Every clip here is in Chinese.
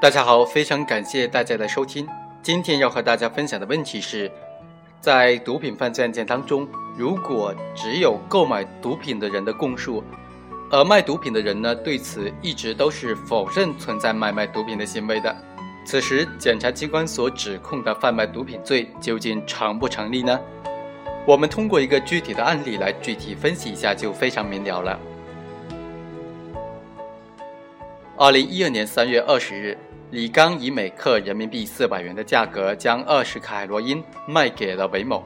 大家好，非常感谢大家的收听。今天要和大家分享的问题是，在毒品犯罪案件当中，如果只有购买毒品的人的供述，而卖毒品的人呢对此一直都是否认存在买卖毒品的行为的，此时检察机关所指控的贩卖毒品罪究竟成不成立呢？我们通过一个具体的案例来具体分析一下，就非常明了了。二零一二年三月二十日。李刚以每克人民币四百元的价格将二十克海洛因卖给了韦某。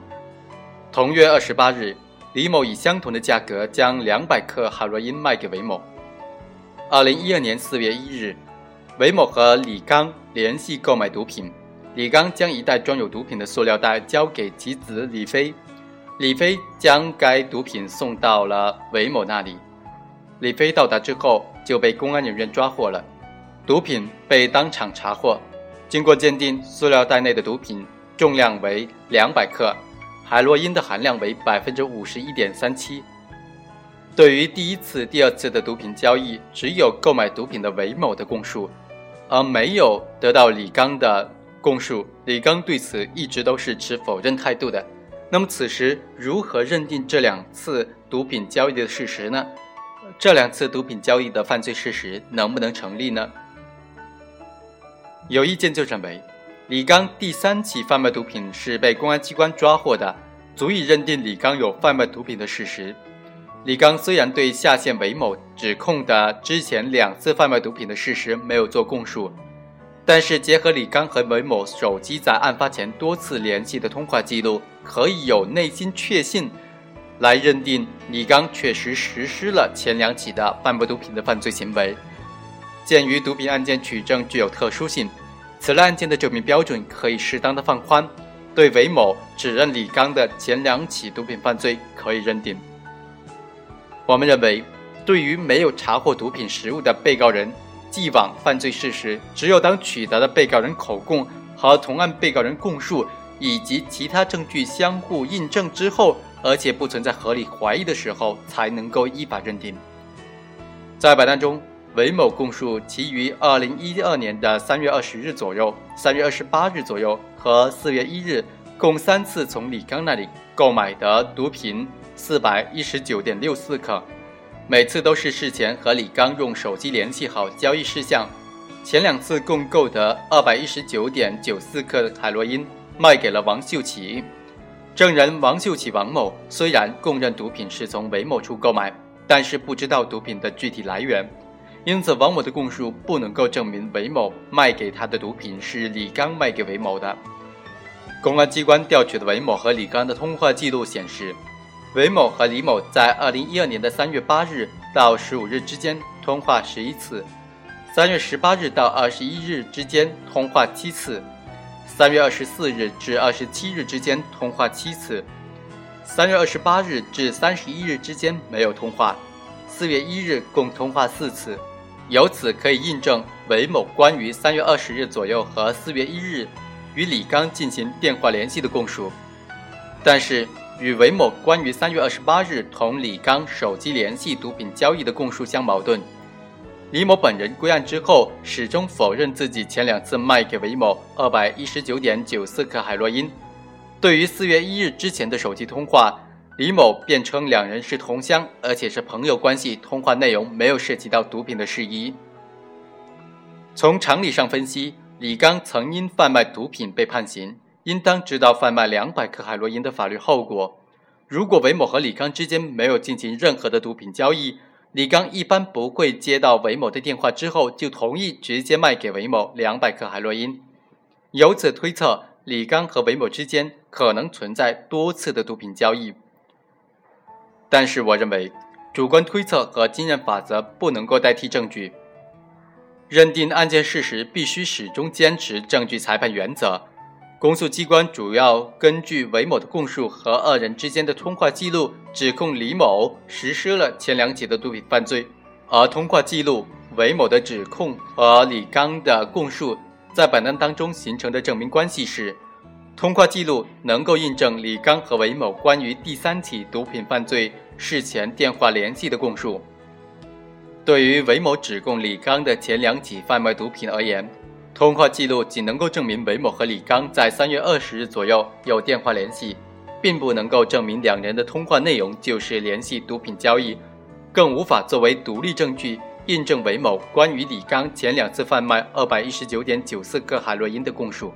同月二十八日，李某以相同的价格将两百克海洛因卖给韦某。二零一二年四月一日，韦某和李刚联系购买毒品，李刚将一袋装有毒品的塑料袋交给其子李飞，李飞将该毒品送到了韦某那里。李飞到达之后就被公安人员抓获了。毒品被当场查获，经过鉴定，塑料袋内的毒品重量为两百克，海洛因的含量为百分之五十一点三七。对于第一次、第二次的毒品交易，只有购买毒品的韦某的供述，而没有得到李刚的供述。李刚对此一直都是持否认态度的。那么，此时如何认定这两次毒品交易的事实呢？这两次毒品交易的犯罪事实能不能成立呢？有意见就认为，李刚第三起贩卖毒品是被公安机关抓获的，足以认定李刚有贩卖毒品的事实。李刚虽然对下线韦某指控的之前两次贩卖毒品的事实没有做供述，但是结合李刚和韦某手机在案发前多次联系的通话记录，可以有内心确信，来认定李刚确实实施了前两起的贩卖毒品的犯罪行为。鉴于毒品案件取证具有特殊性，此类案件的证明标准可以适当的放宽，对韦某指认李刚的前两起毒品犯罪可以认定。我们认为，对于没有查获毒品实物的被告人，既往犯罪事实只有当取得的被告人口供和同案被告人供述以及其他证据相互印证之后，而且不存在合理怀疑的时候，才能够依法认定。在本案中。韦某供述，其于二零一二年的三月二十日左右、三月二十八日左右和四月一日，共三次从李刚那里购买的毒品四百一十九点六四克，每次都是事前和李刚用手机联系好交易事项。前两次共购得二百一十九点九四克海洛因，卖给了王秀奇。证人王秀奇王某虽然供认毒品是从韦某处购买，但是不知道毒品的具体来源。因此，王某的供述不能够证明韦某卖给他的毒品是李刚卖给韦某的。公安机关调取的韦某和李刚的通话记录显示，韦某和李某在二零一二年的三月八日到十五日之间通话十一次，三月十八日到二十一日之间通话七次，三月二十四日至二十七日之间通话七次，三月二十八日至三十一日之间没有通话，四月一日共通话四次。由此可以印证韦某关于三月二十日左右和四月一日与李刚进行电话联系的供述，但是与韦某关于三月二十八日同李刚手机联系毒品交易的供述相矛盾。李某本人归案之后，始终否认自己前两次卖给韦某二百一十九点九四克海洛因。对于四月一日之前的手机通话。李某辩称两人是同乡，而且是朋友关系，通话内容没有涉及到毒品的事宜。从常理上分析，李刚曾因贩卖毒品被判刑，应当知道贩卖两百克海洛因的法律后果。如果韦某和李刚之间没有进行任何的毒品交易，李刚一般不会接到韦某的电话之后就同意直接卖给韦某两百克海洛因。由此推测，李刚和韦某之间可能存在多次的毒品交易。但是，我认为，主观推测和经验法则不能够代替证据。认定案件事实，必须始终坚持证据裁判原则。公诉机关主要根据韦某的供述和二人之间的通话记录，指控李某实施了前两起的毒品犯罪。而通话记录、韦某的指控和李刚的供述，在本案当中形成的证明关系是。通话记录能够印证李刚和韦某关于第三起毒品犯罪事前电话联系的供述。对于韦某指控李刚的前两起贩卖毒品而言，通话记录仅能够证明韦某和李刚在三月二十日左右有电话联系，并不能够证明两人的通话内容就是联系毒品交易，更无法作为独立证据印证韦某关于李刚前两次贩卖二百一十九点九四克海洛因的供述。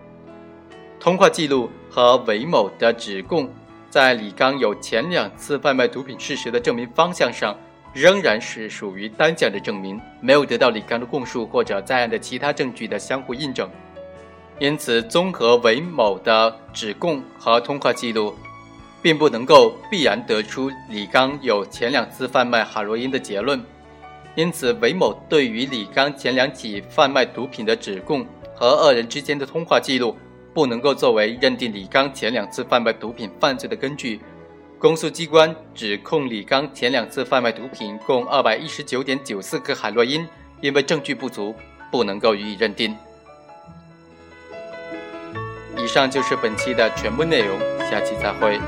通话记录和韦某的指供，在李刚有前两次贩卖毒品事实的证明方向上。仍然是属于单向的证明，没有得到李刚的供述或者在案的其他证据的相互印证，因此综合韦某的指供和通话记录，并不能够必然得出李刚有前两次贩卖海洛因的结论。因此，韦某对于李刚前两起贩卖毒品的指供和二人之间的通话记录，不能够作为认定李刚前两次贩卖毒品犯罪的根据。公诉机关指控李刚前两次贩卖毒品共二百一十九点九四克海洛因，因为证据不足，不能够予以认定。以上就是本期的全部内容，下期再会。